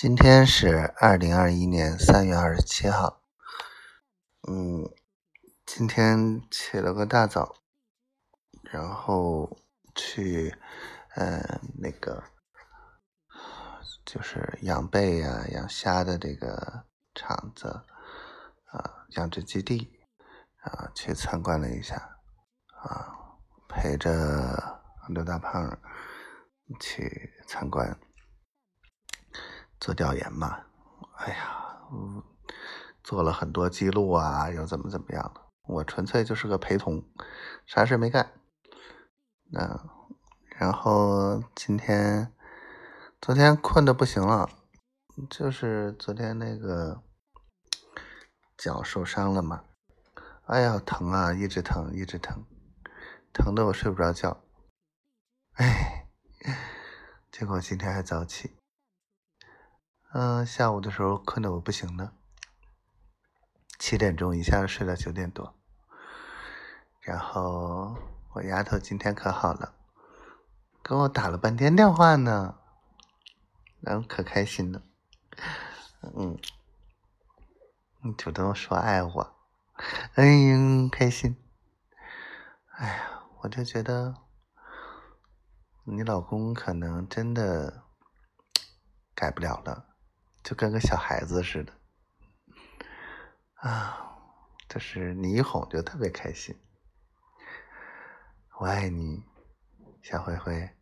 今天是二零二一年三月二十七号。嗯，今天起了个大早，然后去，呃，那个就是养贝呀、养虾的这个厂子啊，养殖基地啊，去参观了一下啊，陪着刘大胖去参观。做调研嘛，哎呀，做了很多记录啊，又怎么怎么样的？我纯粹就是个陪同，啥事没干。那然后今天，昨天困的不行了，就是昨天那个脚受伤了嘛，哎呀，疼啊，一直疼，一直疼，疼的我睡不着觉。哎，结果今天还早起。嗯，下午的时候困得我不行了，七点钟一下子睡到九点多，然后我丫头今天可好了，跟我打了半天电话呢，然后可开心了，嗯，主动说爱我，哎呀开心，哎呀，我就觉得你老公可能真的改不了了。就跟个小孩子似的，啊，就是你一哄就特别开心。我爱你，小灰灰。